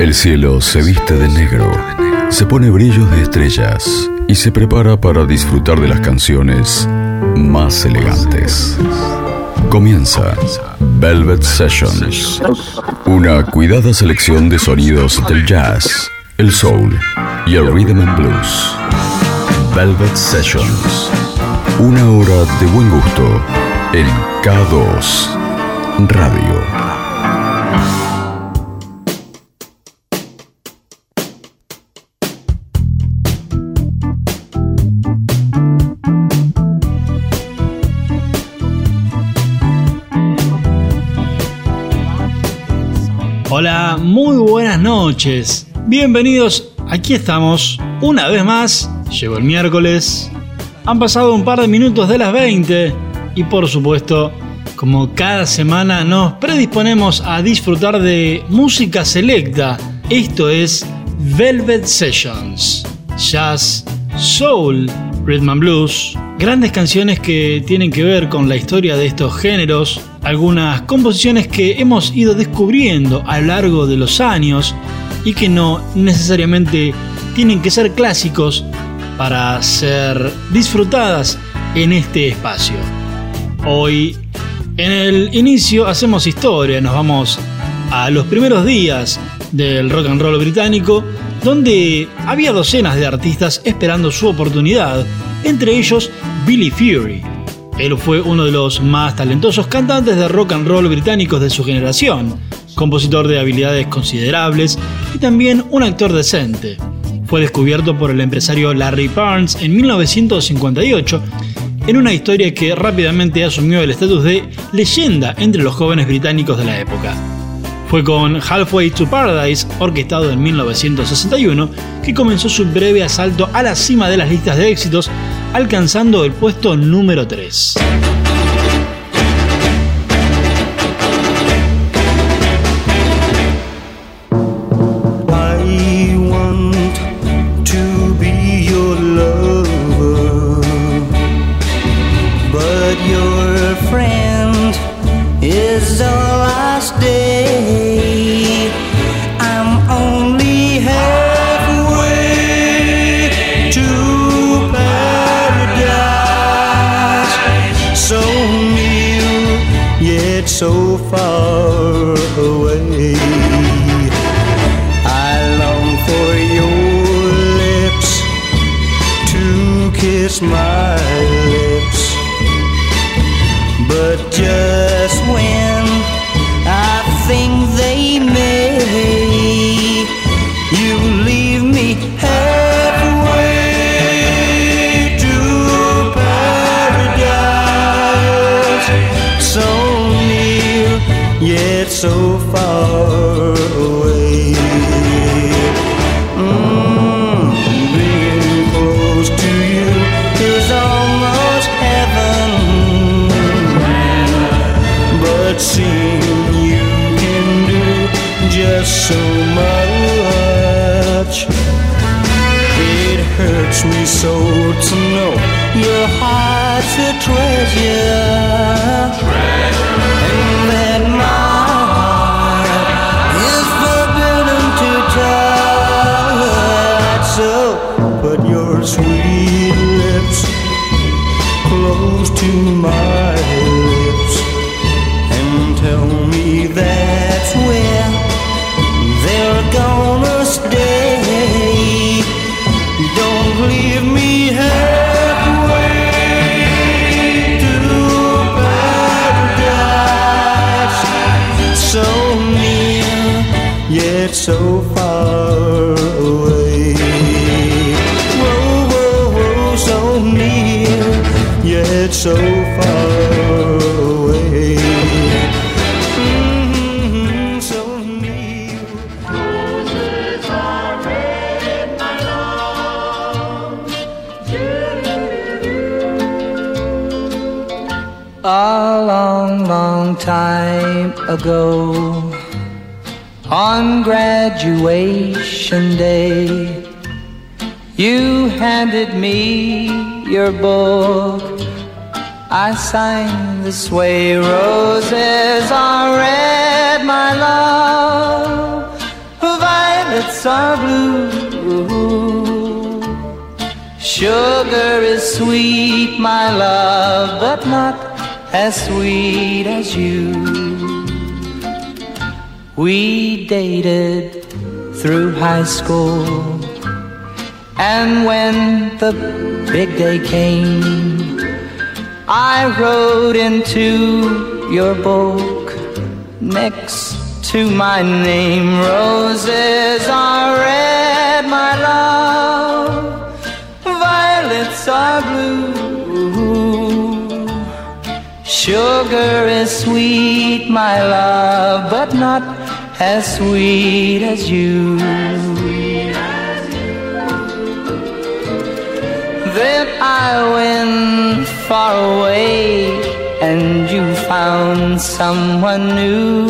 El cielo se viste de negro, se pone brillos de estrellas y se prepara para disfrutar de las canciones más elegantes. Comienza Velvet Sessions, una cuidada selección de sonidos del jazz, el soul y el rhythm and blues. Velvet Sessions, una hora de buen gusto en K2 Radio. Noches. Bienvenidos, aquí estamos. Una vez más, llegó el miércoles. Han pasado un par de minutos de las 20 y por supuesto, como cada semana nos predisponemos a disfrutar de música selecta. Esto es Velvet Sessions. Jazz, soul, rhythm and blues, grandes canciones que tienen que ver con la historia de estos géneros, algunas composiciones que hemos ido descubriendo a lo largo de los años y que no necesariamente tienen que ser clásicos para ser disfrutadas en este espacio. Hoy, en el inicio, hacemos historia, nos vamos a los primeros días del rock and roll británico, donde había docenas de artistas esperando su oportunidad, entre ellos Billy Fury. Él fue uno de los más talentosos cantantes de rock and roll británicos de su generación, compositor de habilidades considerables y también un actor decente. Fue descubierto por el empresario Larry Barnes en 1958 en una historia que rápidamente asumió el estatus de leyenda entre los jóvenes británicos de la época. Fue con Halfway to Paradise, orquestado en 1961, que comenzó su breve asalto a la cima de las listas de éxitos alcanzando el puesto número 3. Sign this way. Roses are red, my love. Violet violets are blue. Sugar is sweet, my love, but not as sweet as you. We dated through high school, and when the big day came, I wrote into your book next to my name. Roses are red, my love, violets are blue. Sugar is sweet, my love, but not as sweet as you. Then I went far away and you found someone new.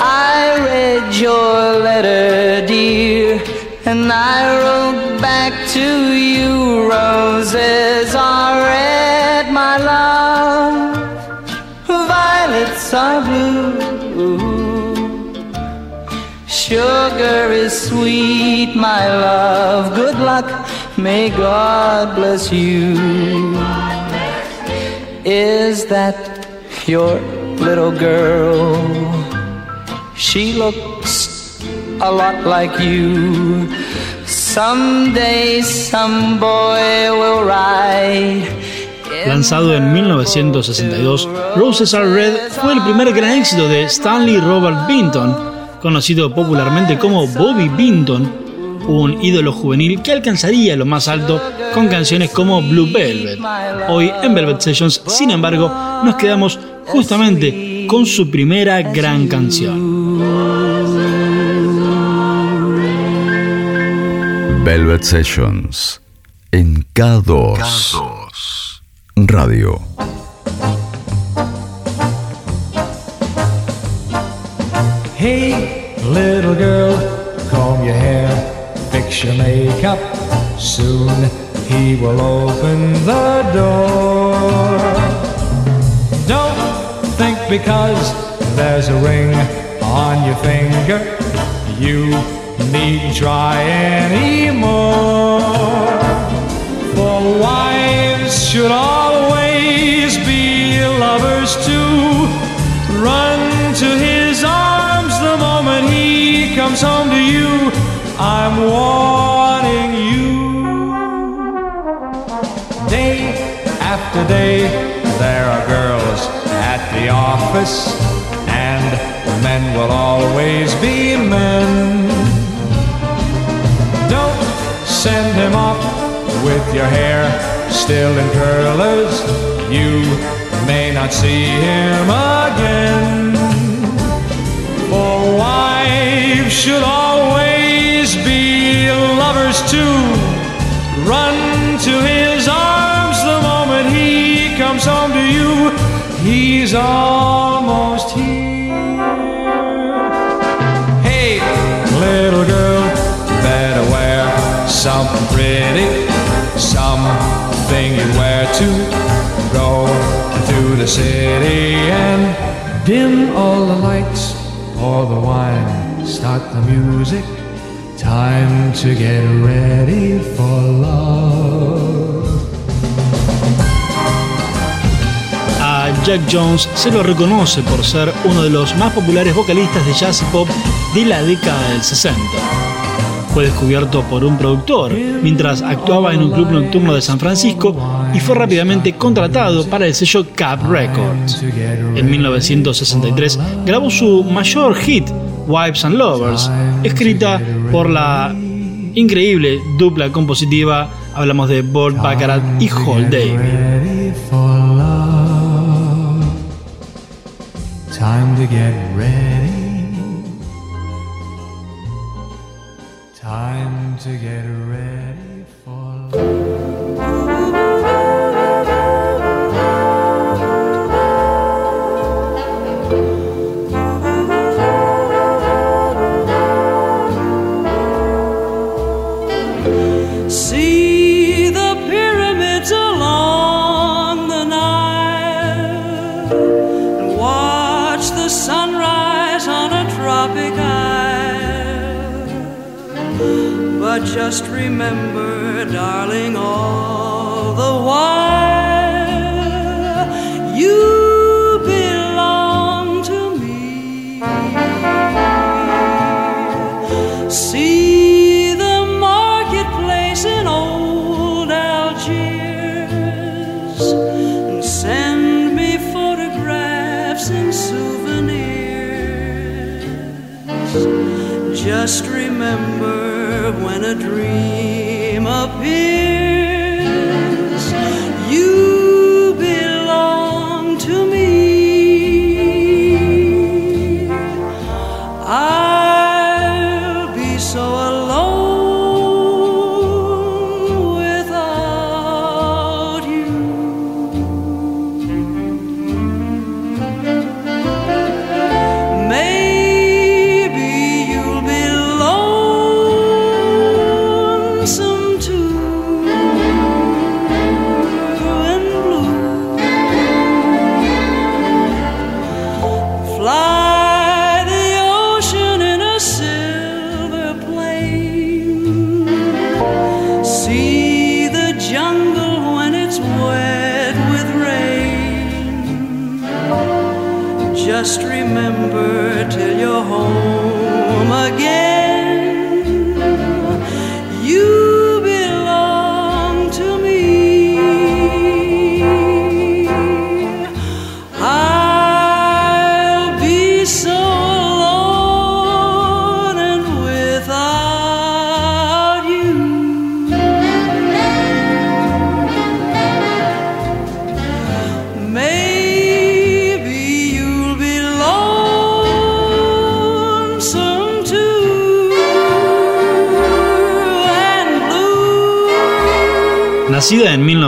I read your letter, dear, and I wrote back to you. Roses Sugar is sweet, my love. Good luck, may God bless you. Is that your little girl? She looks a lot like you. Someday some boy will ride. Lanzado en 1962, Roses Are Red fue el primer gran éxito de Stanley Robert Binton, conocido popularmente como Bobby Binton, un ídolo juvenil que alcanzaría lo más alto con canciones como Blue Velvet. Hoy en Velvet Sessions, sin embargo, nos quedamos justamente con su primera gran canción. Velvet Sessions en K2, Radio. Hey, little girl, comb your hair, fix your makeup. Soon he will open the door. Don't think because there's a ring on your finger, you need try anymore. For wives should always be lovers too. Run to his arms comes home to you. I'm warning you. Day after day, there are girls at the office, and men will always be men. Don't send him off with your hair still in curlers. You may not see him He's almost here. Hey, little girl, better wear something pretty, something you wear to go to the city and dim all the lights, pour the wine, start the music. Time to get ready for love. Jack Jones se lo reconoce por ser uno de los más populares vocalistas de jazz y pop de la década del 60 fue descubierto por un productor mientras actuaba en un club nocturno de San Francisco y fue rápidamente contratado para el sello Cap Records. En 1963 grabó su mayor hit, Wives and Lovers, escrita por la increíble dupla compositiva, hablamos de Bolt Baccarat y Hall David. Time to get ready. Time to get ready. Just remember, darling, all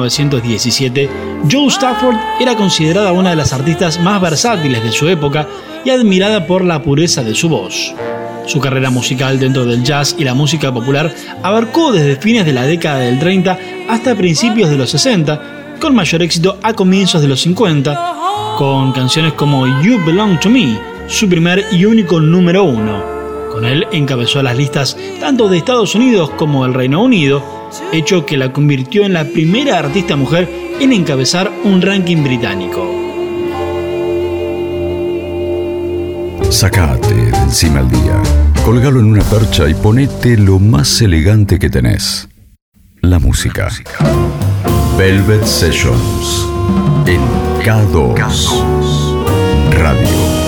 1917, Joe Stafford era considerada una de las artistas más versátiles de su época y admirada por la pureza de su voz. Su carrera musical dentro del jazz y la música popular abarcó desde fines de la década del 30 hasta principios de los 60, con mayor éxito a comienzos de los 50, con canciones como You Belong to Me, su primer y único número uno. Con él encabezó las listas tanto de Estados Unidos como del Reino Unido, hecho que la convirtió en la primera artista mujer en encabezar un ranking británico. Sacate de encima el día, colgalo en una percha y ponete lo más elegante que tenés. La música. Velvet Sessions en K2 Radio.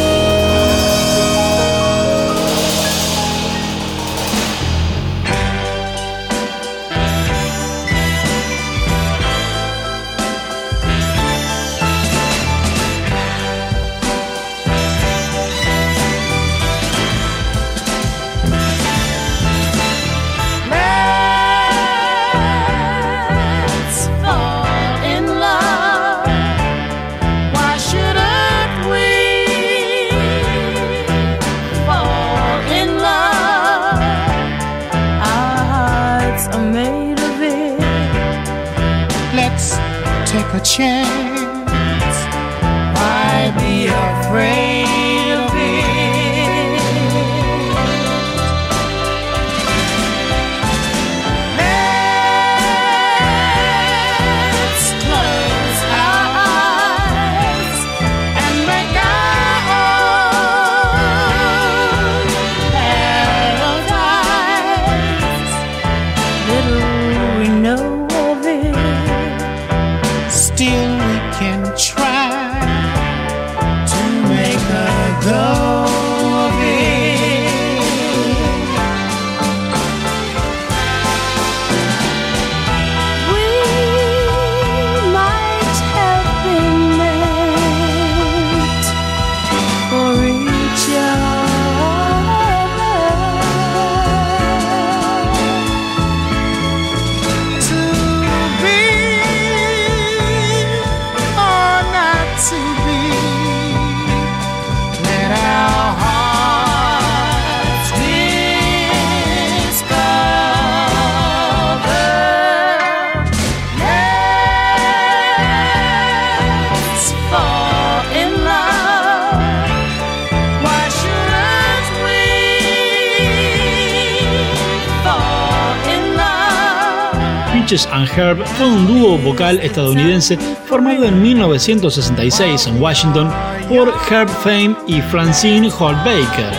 Peaches and Herb fue un dúo vocal estadounidense formado en 1966 en Washington por Herb Fame y Francine Holt Baker.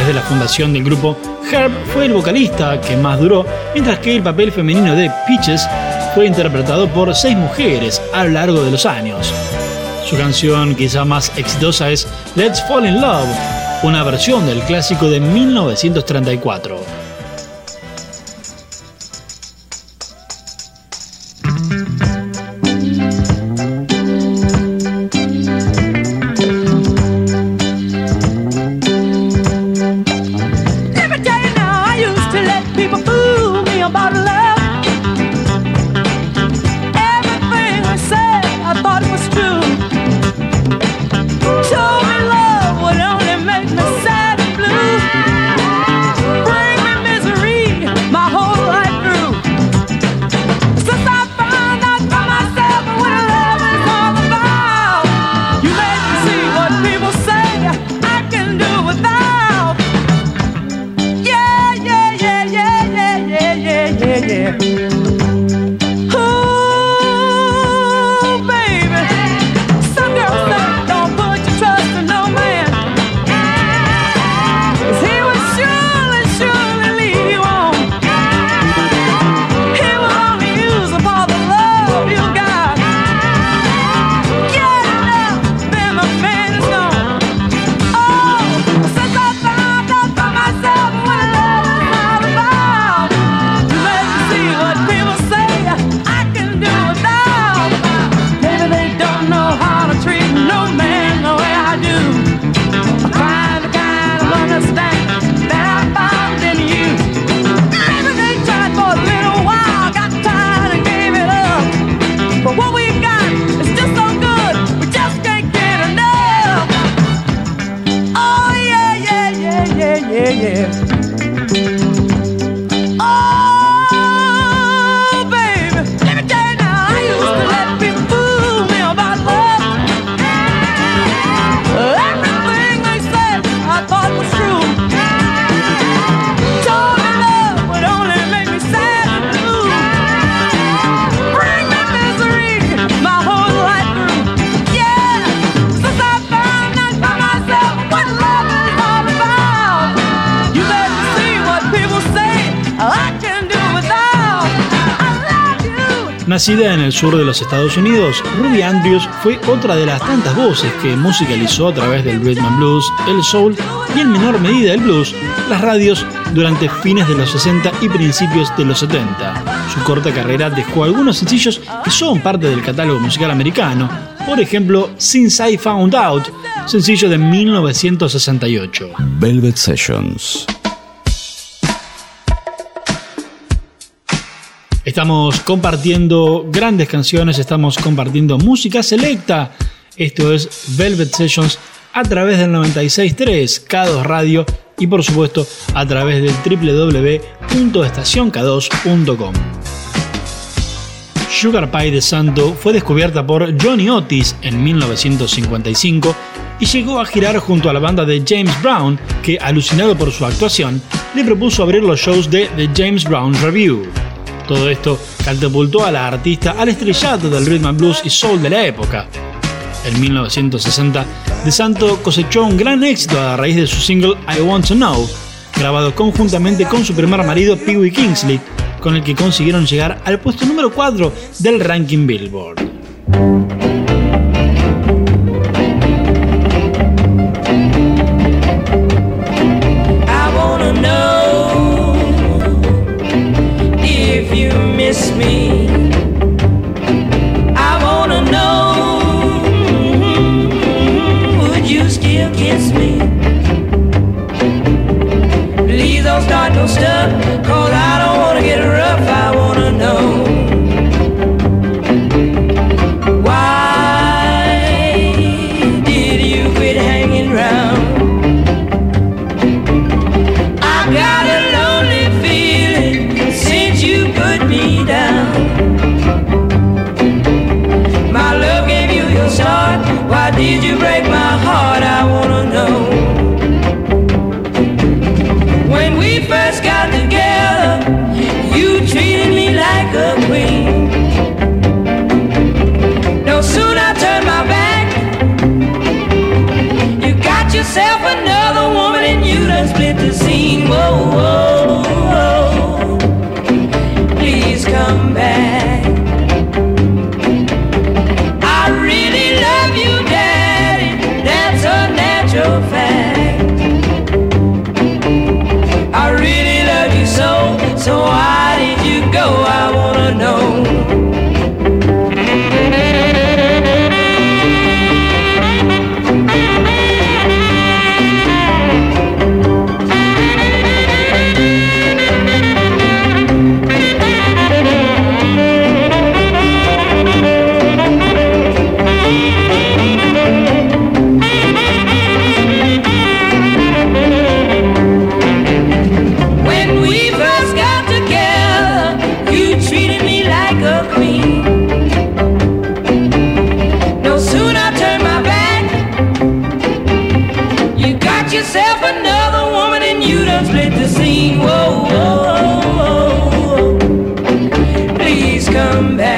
Desde la fundación del grupo, Herb fue el vocalista que más duró, mientras que el papel femenino de Peaches fue interpretado por seis mujeres a lo largo de los años. Su canción quizá más exitosa es Let's Fall in Love, una versión del clásico de 1934. Nacida en el sur de los Estados Unidos, Ruby Andrews fue otra de las tantas voces que musicalizó a través del rhythm and blues, el soul y en menor medida el blues, las radios durante fines de los 60 y principios de los 70. Su corta carrera dejó algunos sencillos que son parte del catálogo musical americano, por ejemplo Since I Found Out, sencillo de 1968. Velvet Sessions. Estamos compartiendo grandes canciones, estamos compartiendo música selecta. Esto es Velvet Sessions a través del 96.3 K2 Radio y por supuesto a través del www.estacionk2.com. Sugar Pie de Santo fue descubierta por Johnny Otis en 1955 y llegó a girar junto a la banda de James Brown, que, alucinado por su actuación, le propuso abrir los shows de The James Brown Review. Todo esto catapultó a la artista al estrellato del rhythm and blues y soul de la época. En 1960, De Santo cosechó un gran éxito a raíz de su single I Want to Know, grabado conjuntamente con su primer marido Pee Wee Kingsley, con el que consiguieron llegar al puesto número 4 del ranking Billboard. Miss me. I wanna know would you still kiss me? Please don't start no come back.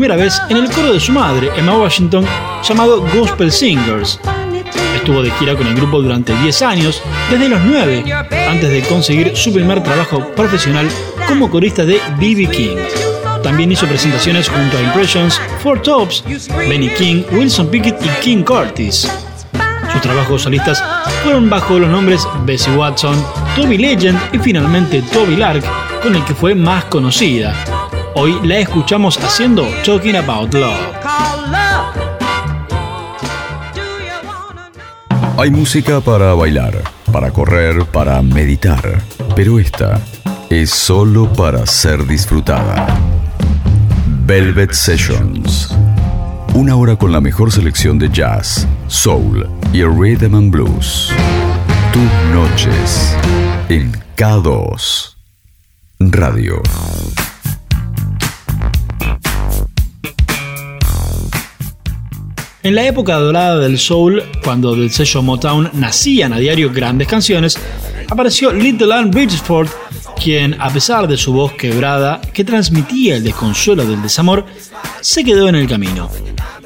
primera vez en el coro de su madre, Emma Washington, llamado Gospel Singers. Estuvo de gira con el grupo durante 10 años, desde los 9, antes de conseguir su primer trabajo profesional como corista de B.B. King. También hizo presentaciones junto a Impressions, Four Tops, Benny King, Wilson Pickett y King Curtis. Sus trabajos solistas fueron bajo los nombres Bessie Watson, Toby Legend y finalmente Toby Lark, con el que fue más conocida. Hoy la escuchamos haciendo Talking About Love. Hay música para bailar, para correr, para meditar, pero esta es solo para ser disfrutada. Velvet Sessions. Una hora con la mejor selección de jazz, soul y rhythm and blues. Tus noches en K2 Radio. En la época dorada del soul, cuando del sello Motown nacían a diario grandes canciones, apareció Little Ann Bridgeford, quien, a pesar de su voz quebrada, que transmitía el desconsuelo del desamor, se quedó en el camino.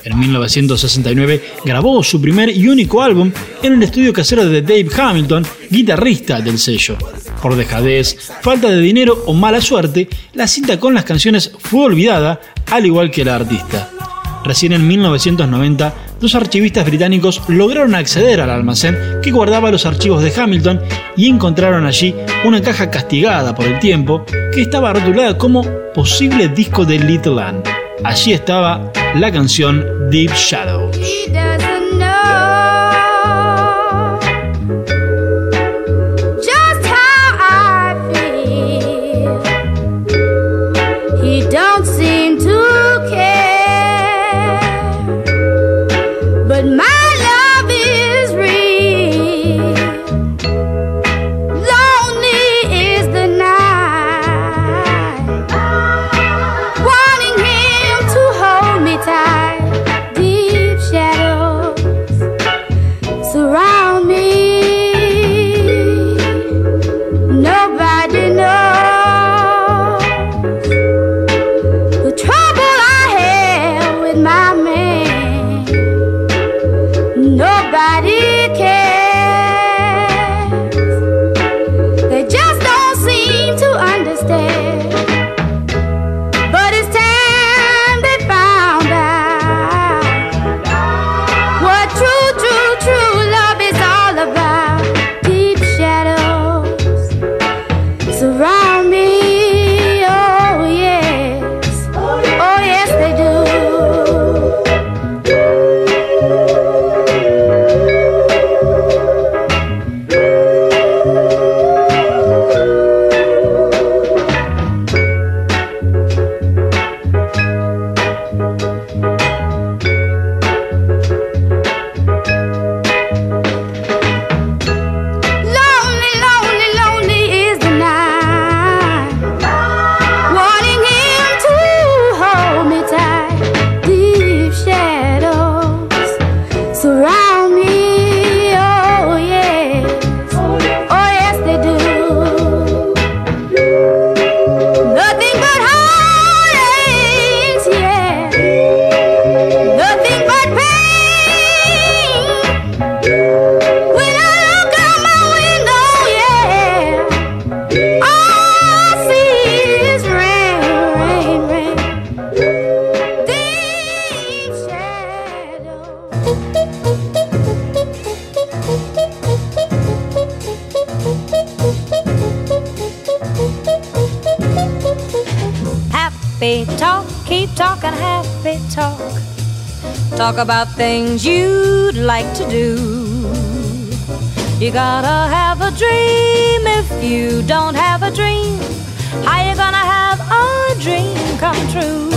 En 1969 grabó su primer y único álbum en el estudio casero de Dave Hamilton, guitarrista del sello. Por dejadez, falta de dinero o mala suerte, la cinta con las canciones fue olvidada, al igual que la artista. Recién en 1990, dos archivistas británicos lograron acceder al almacén que guardaba los archivos de Hamilton y encontraron allí una caja castigada por el tiempo que estaba rotulada como posible disco de Little Ann. Allí estaba la canción Deep Shadows. Happy talk, keep talking happy talk. Talk about things you'd like to do. You gotta have a dream if you don't have a dream. How you gonna have a dream come true?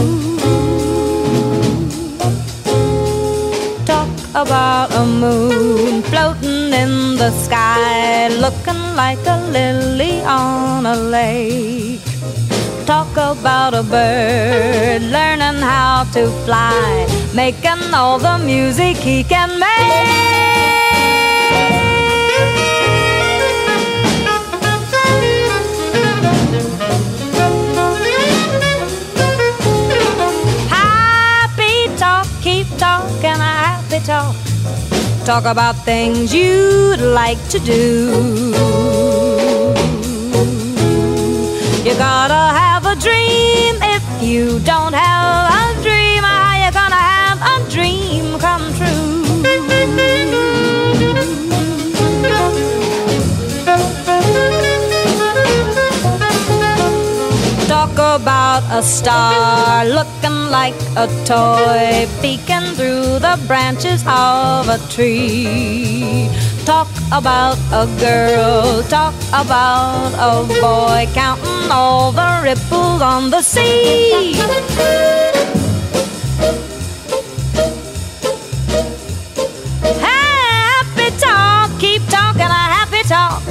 Talk about a moon floating in the sky, looking like a lily on a lake. Talk about a bird learning how to fly, making all the music he can make. Happy talk, keep talking happy talk. Talk about things you'd like to do. You gotta have a dream. If you don't have a dream, ah, how you gonna have a dream come true? Talk about a star looking like a toy peeking through the branches of a tree. Talk about a girl, talk about a boy counting all the ripples on the sea. Happy talk, keep talking a happy talk.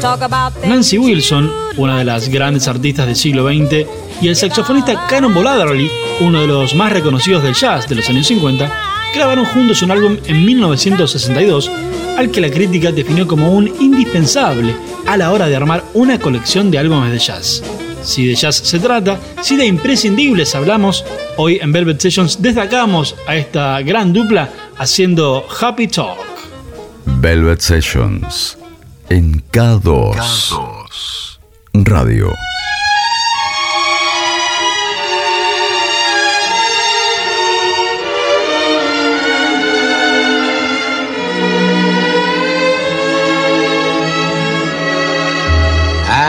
Talk about things Nancy Wilson, una de las grandes artistas del siglo XX, y el saxofonista Cannonball Adderley, uno de los más reconocidos del jazz de los años 50, grabaron juntos un álbum en 1962 al que la crítica definió como un indispensable a la hora de armar una colección de álbumes de jazz. Si de jazz se trata, si de imprescindibles hablamos, hoy en Velvet Sessions destacamos a esta gran dupla haciendo Happy Talk. Velvet Sessions en K2 Radio.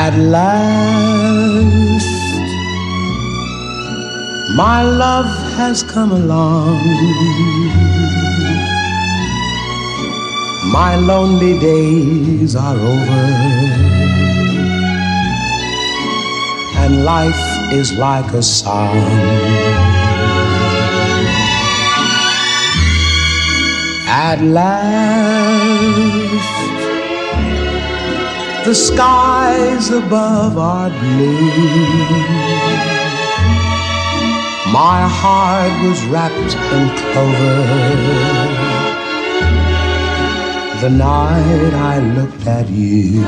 At last, my love has come along. My lonely days are over, and life is like a song. At last, the skies above are blue. My heart was wrapped in clover. The night I looked at you,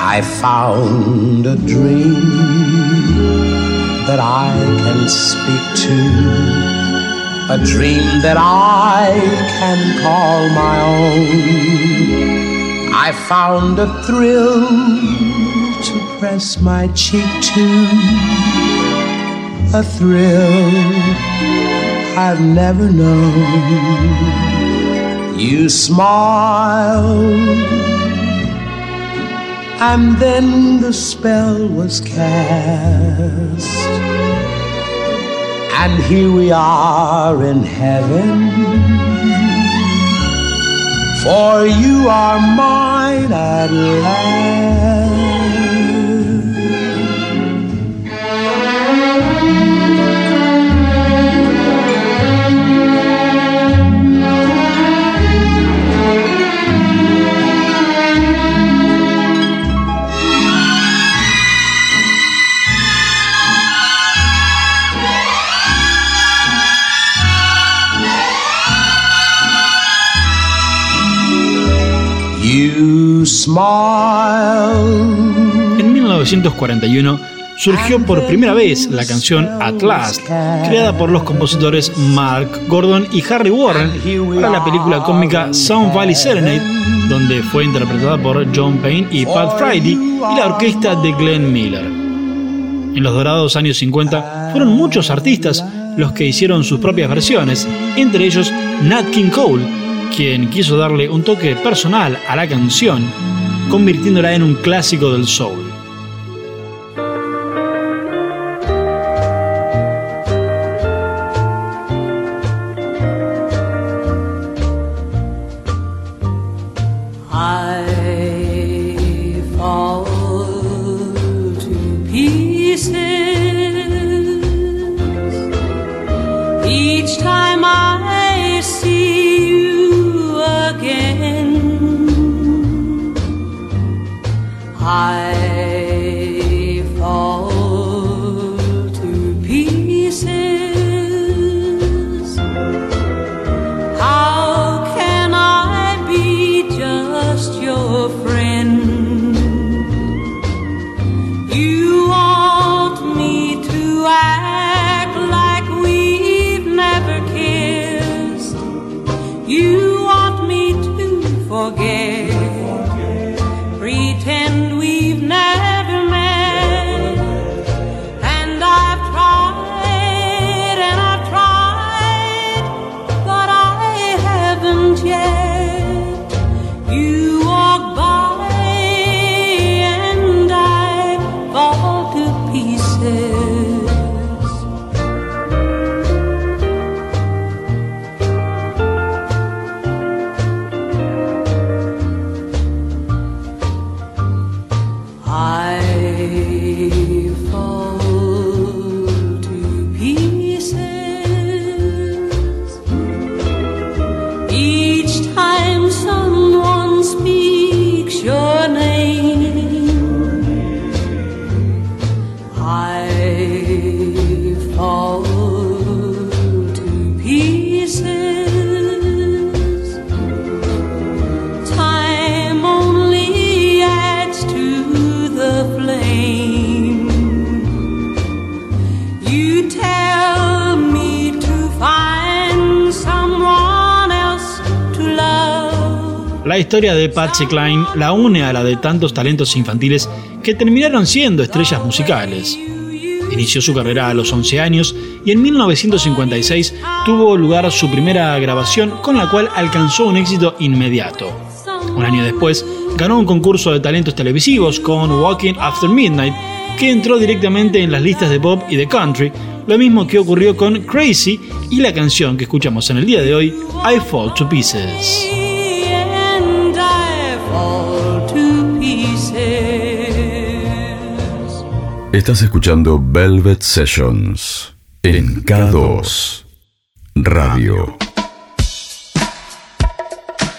I found a dream that I can speak to a dream that I can call my own. I found a thrill to press my cheek to, a thrill I've never known. You smiled, and then the spell was cast. And here we are in heaven. For you are mine at last. En 1941 surgió por primera vez la canción At Last, creada por los compositores Mark Gordon y Harry Warren para la película cómica Sound Valley Serenade, donde fue interpretada por John Payne y Pat Friday y la orquesta de Glenn Miller. En los dorados años 50 fueron muchos artistas los que hicieron sus propias versiones, entre ellos Nat King Cole, quien quiso darle un toque personal a la canción, convirtiéndola en un clásico del soul. Historia de Patsy Cline la une a la de tantos talentos infantiles que terminaron siendo estrellas musicales. Inició su carrera a los 11 años y en 1956 tuvo lugar su primera grabación con la cual alcanzó un éxito inmediato. Un año después ganó un concurso de talentos televisivos con Walking After Midnight que entró directamente en las listas de pop y de country, lo mismo que ocurrió con Crazy y la canción que escuchamos en el día de hoy, I Fall to Pieces. Estás escuchando Velvet Sessions en K2 Radio.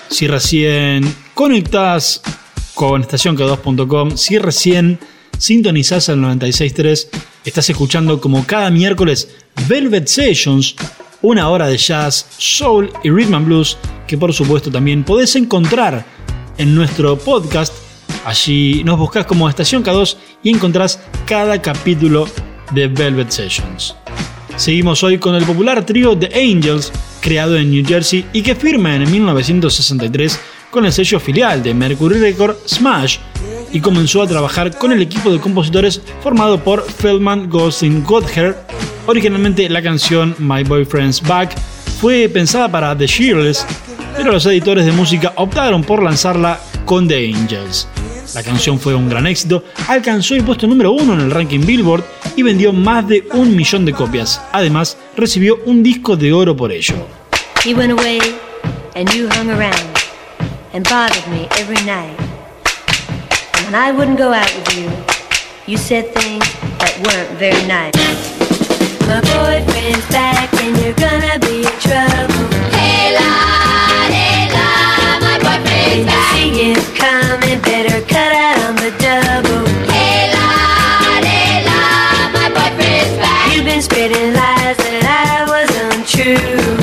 Si recién conectás con estacionk2.com, si recién sintonizás el 96.3, estás escuchando como cada miércoles Velvet Sessions, una hora de jazz, soul y rhythm and blues que por supuesto también podés encontrar en nuestro podcast. Allí nos buscas como Estación K2 y encontrás cada capítulo de Velvet Sessions. Seguimos hoy con el popular trío The Angels, creado en New Jersey y que firma en 1963 con el sello filial de Mercury Record Smash y comenzó a trabajar con el equipo de compositores formado por Feldman Goldstein Gotthard. Originalmente la canción My Boyfriend's Back fue pensada para The Shirless, pero los editores de música optaron por lanzarla con The Angels. La canción fue un gran éxito, alcanzó el puesto número uno en el ranking Billboard y vendió más de un millón de copias. Además, recibió un disco de oro por ello. You went away and you hung around and bothered me every night. And when I wouldn't go out with you, you said things that weren't very nice. My boyfriend's back and you're gonna be in trouble. Hey la, hey la, my boyfriend's back. You see him coming, cut out on the double. Hey la, hey la, my boyfriend's back. You've been spreading lies that I was untrue.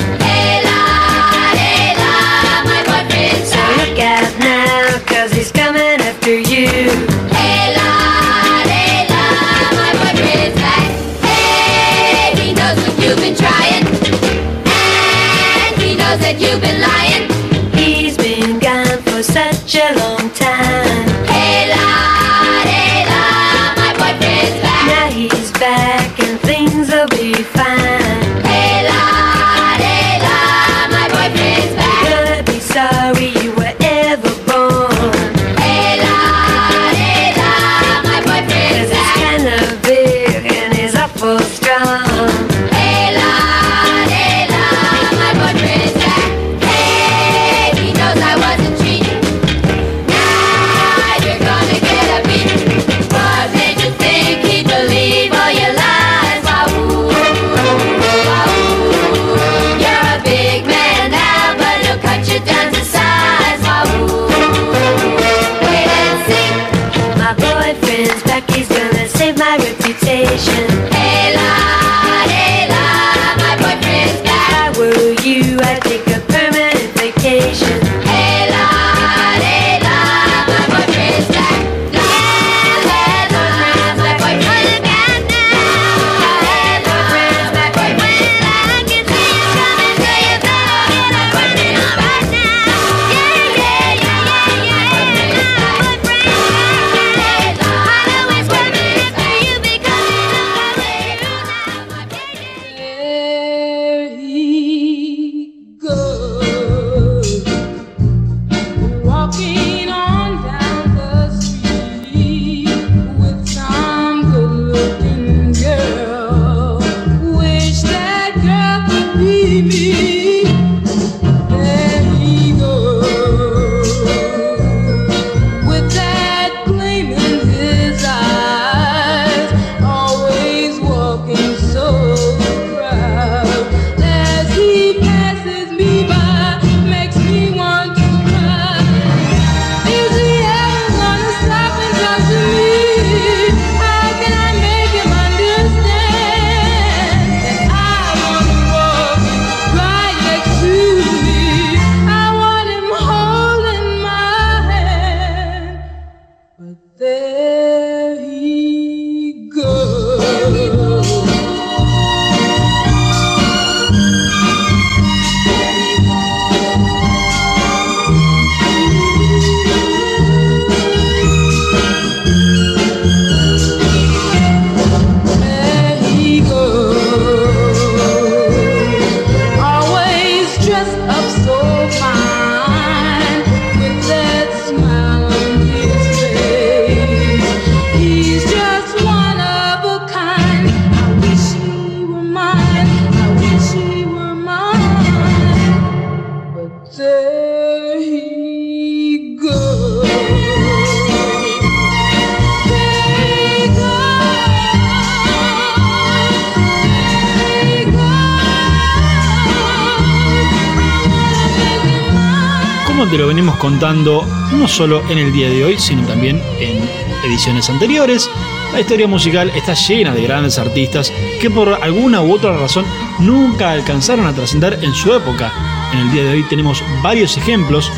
Solo en el día de hoy, sino también en ediciones anteriores, la historia musical está llena de grandes artistas que por alguna u otra razón nunca alcanzaron a trascender en su época. En el día de hoy tenemos varios ejemplos.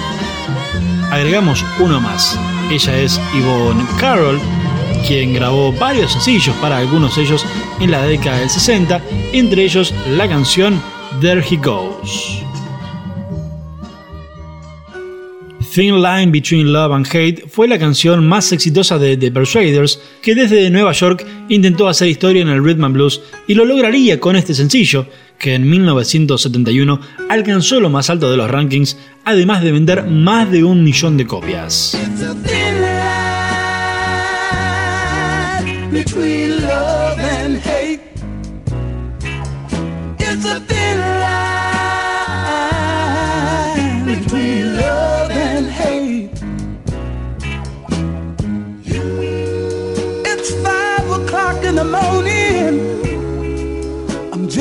Agregamos uno más. Ella es Yvonne Carroll, quien grabó varios sencillos para algunos de ellos en la década del 60, entre ellos la canción There He Goes. Thin Line Between Love and Hate fue la canción más exitosa de The Persuaders, que desde Nueva York intentó hacer historia en el rhythm and blues y lo lograría con este sencillo, que en 1971 alcanzó lo más alto de los rankings, además de vender más de un millón de copias.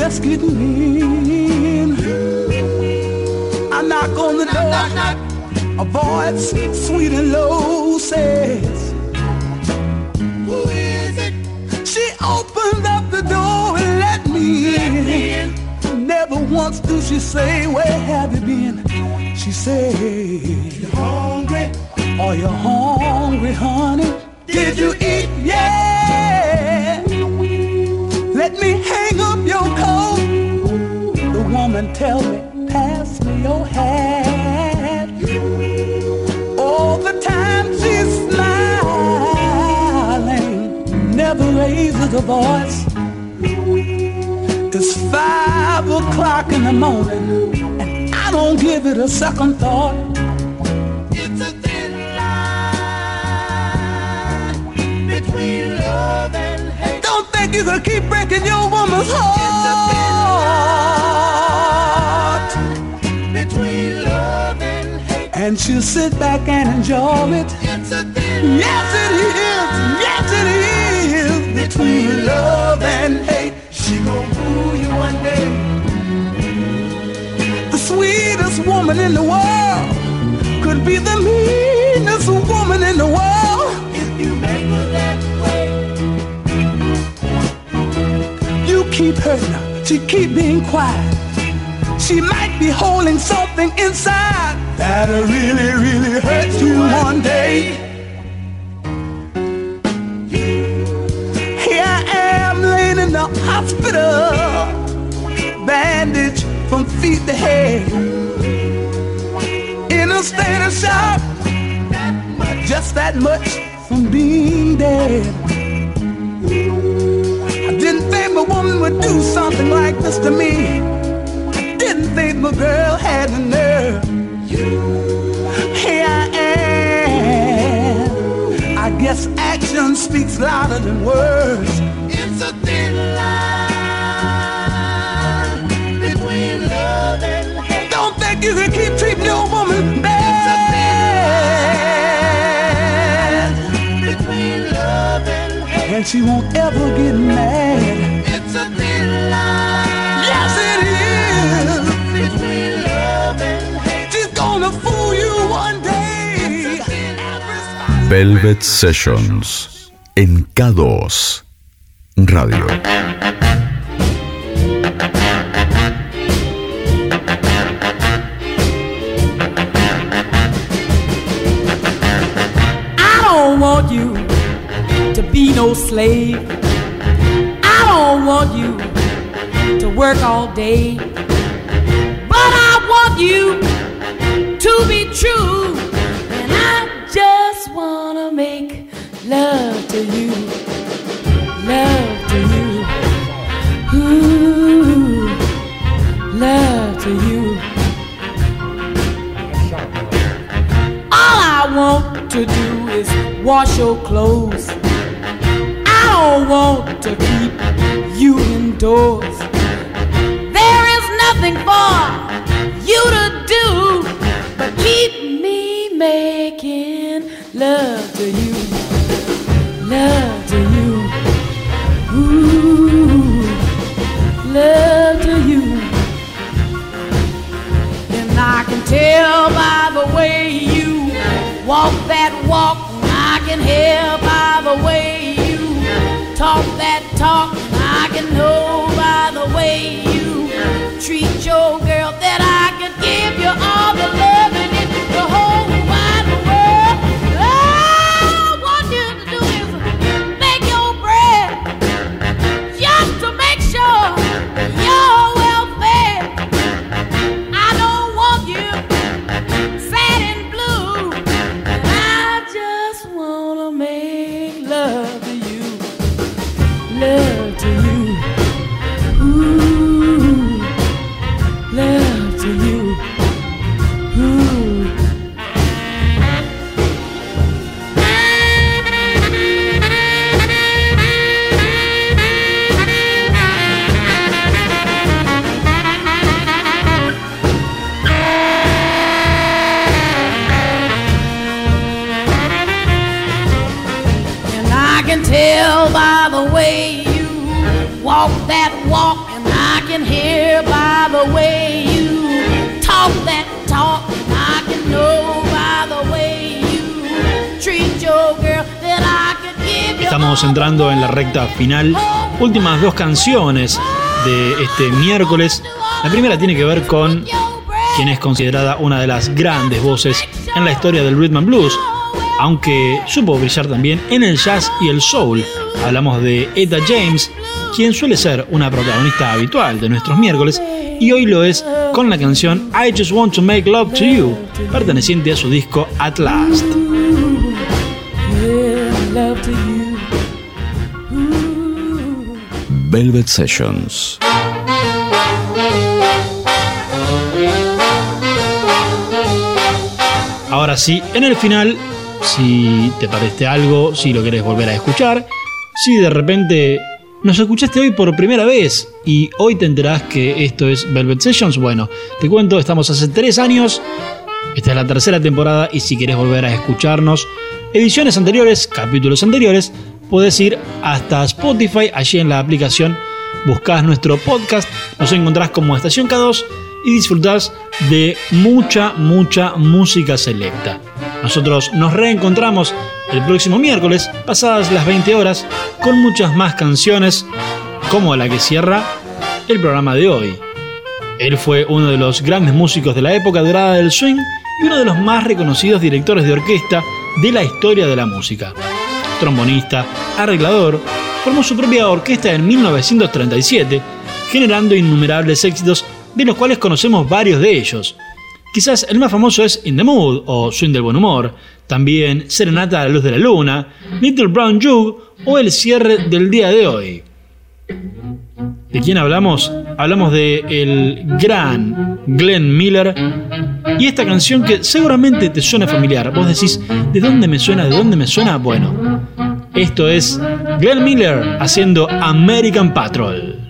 Just getting in. I knock on the door. A voice sweet and low says. Who is it? She opened up the door and let me in. Never once do she say, Where have you been? She said, You hungry? Are you hungry, honey? Did you eat? Yeah. Let me Woman tell me, Pass me your hat. All the time she's smiling, never raises a voice. It's five o'clock in the morning, and I don't give it a second thought. It's a thin line between love and hate. Don't think you can keep breaking your woman's heart. And she'll sit back and enjoy it. It's a thin yes, it is. Yes, it is. Between love and hate. She gon' fool you one day. The sweetest woman in the world could be the meanest woman in the world. If you make her that way. You keep hurting her. She keep being quiet. She might be holding something inside that'll really, really hurt you one day. Here I am laying in the hospital, bandaged from feet to head, in a state of shock, just that much from being dead. I didn't think my woman would do something like this to me. I didn't think my girl had the nerve. Here I am. I guess action speaks louder than words. It's a thin line between love and hate. Don't think you can keep treating your woman bad. It's a thin line Between love and hate. And she won't ever get mad. Velvet Sessions en K2 Radio. I don't want you to be no slave. I don't want you to work all day. But I want you to be true. Wash your clothes. I don't want to keep you indoors. Talk that talk. I can know by the way you treat your girl that I could give you all the love Estamos entrando en la recta final. Últimas dos canciones de este miércoles. La primera tiene que ver con quien es considerada una de las grandes voces en la historia del rhythm and blues, aunque supo brillar también en el jazz y el soul. Hablamos de Etta James, quien suele ser una protagonista habitual de nuestros miércoles, y hoy lo es con la canción I Just Want to Make Love to You, perteneciente a su disco At Last. Velvet Sessions. Ahora sí, en el final, si te parece algo, si lo querés volver a escuchar, si de repente nos escuchaste hoy por primera vez y hoy te enterás que esto es Velvet Sessions, bueno, te cuento, estamos hace tres años, esta es la tercera temporada y si querés volver a escucharnos, ediciones anteriores, capítulos anteriores, podés ir hasta Spotify, allí en la aplicación buscás nuestro podcast, nos encontrás como Estación K2 y disfrutás de mucha, mucha música selecta. Nosotros nos reencontramos el próximo miércoles, pasadas las 20 horas, con muchas más canciones, como la que cierra el programa de hoy. Él fue uno de los grandes músicos de la época dorada del swing y uno de los más reconocidos directores de orquesta de la historia de la música. Trombonista, arreglador, formó su propia orquesta en 1937, generando innumerables éxitos de los cuales conocemos varios de ellos. Quizás el más famoso es In the Mood o Swing del Buen Humor, también Serenata a la Luz de la Luna, Little Brown Jug o El Cierre del Día de Hoy. ¿De quién hablamos? Hablamos de el gran Glenn Miller y esta canción que seguramente te suena familiar. Vos decís, ¿de dónde me suena? ¿De dónde me suena? Bueno, esto es Glenn Miller haciendo American Patrol.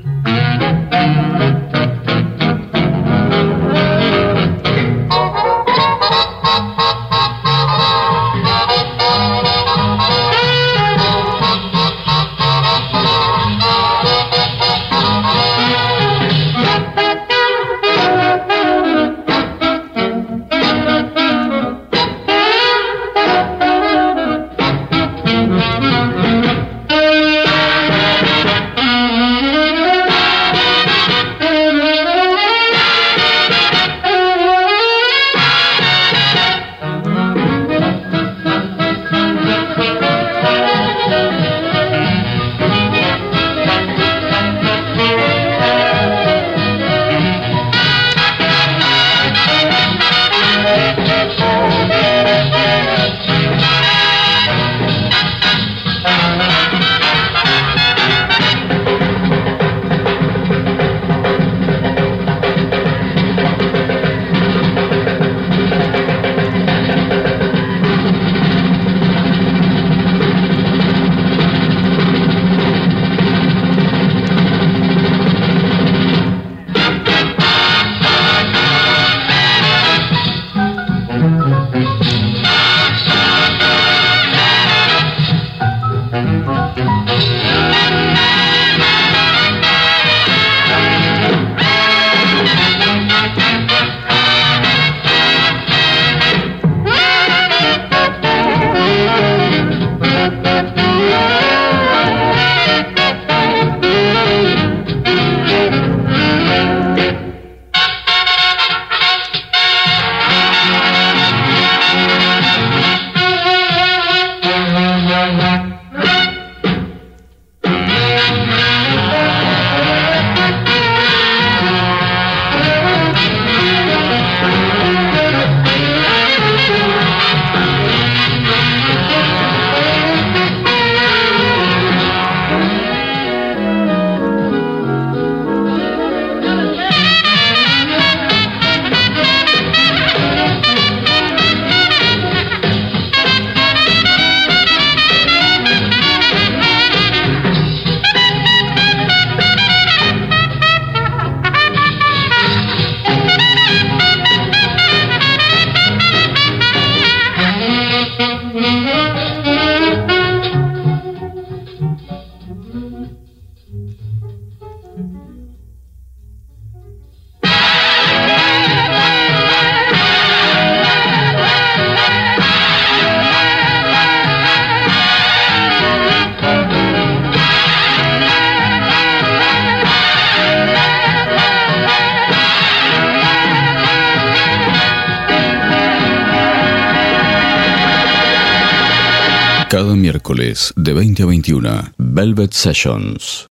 private sessions.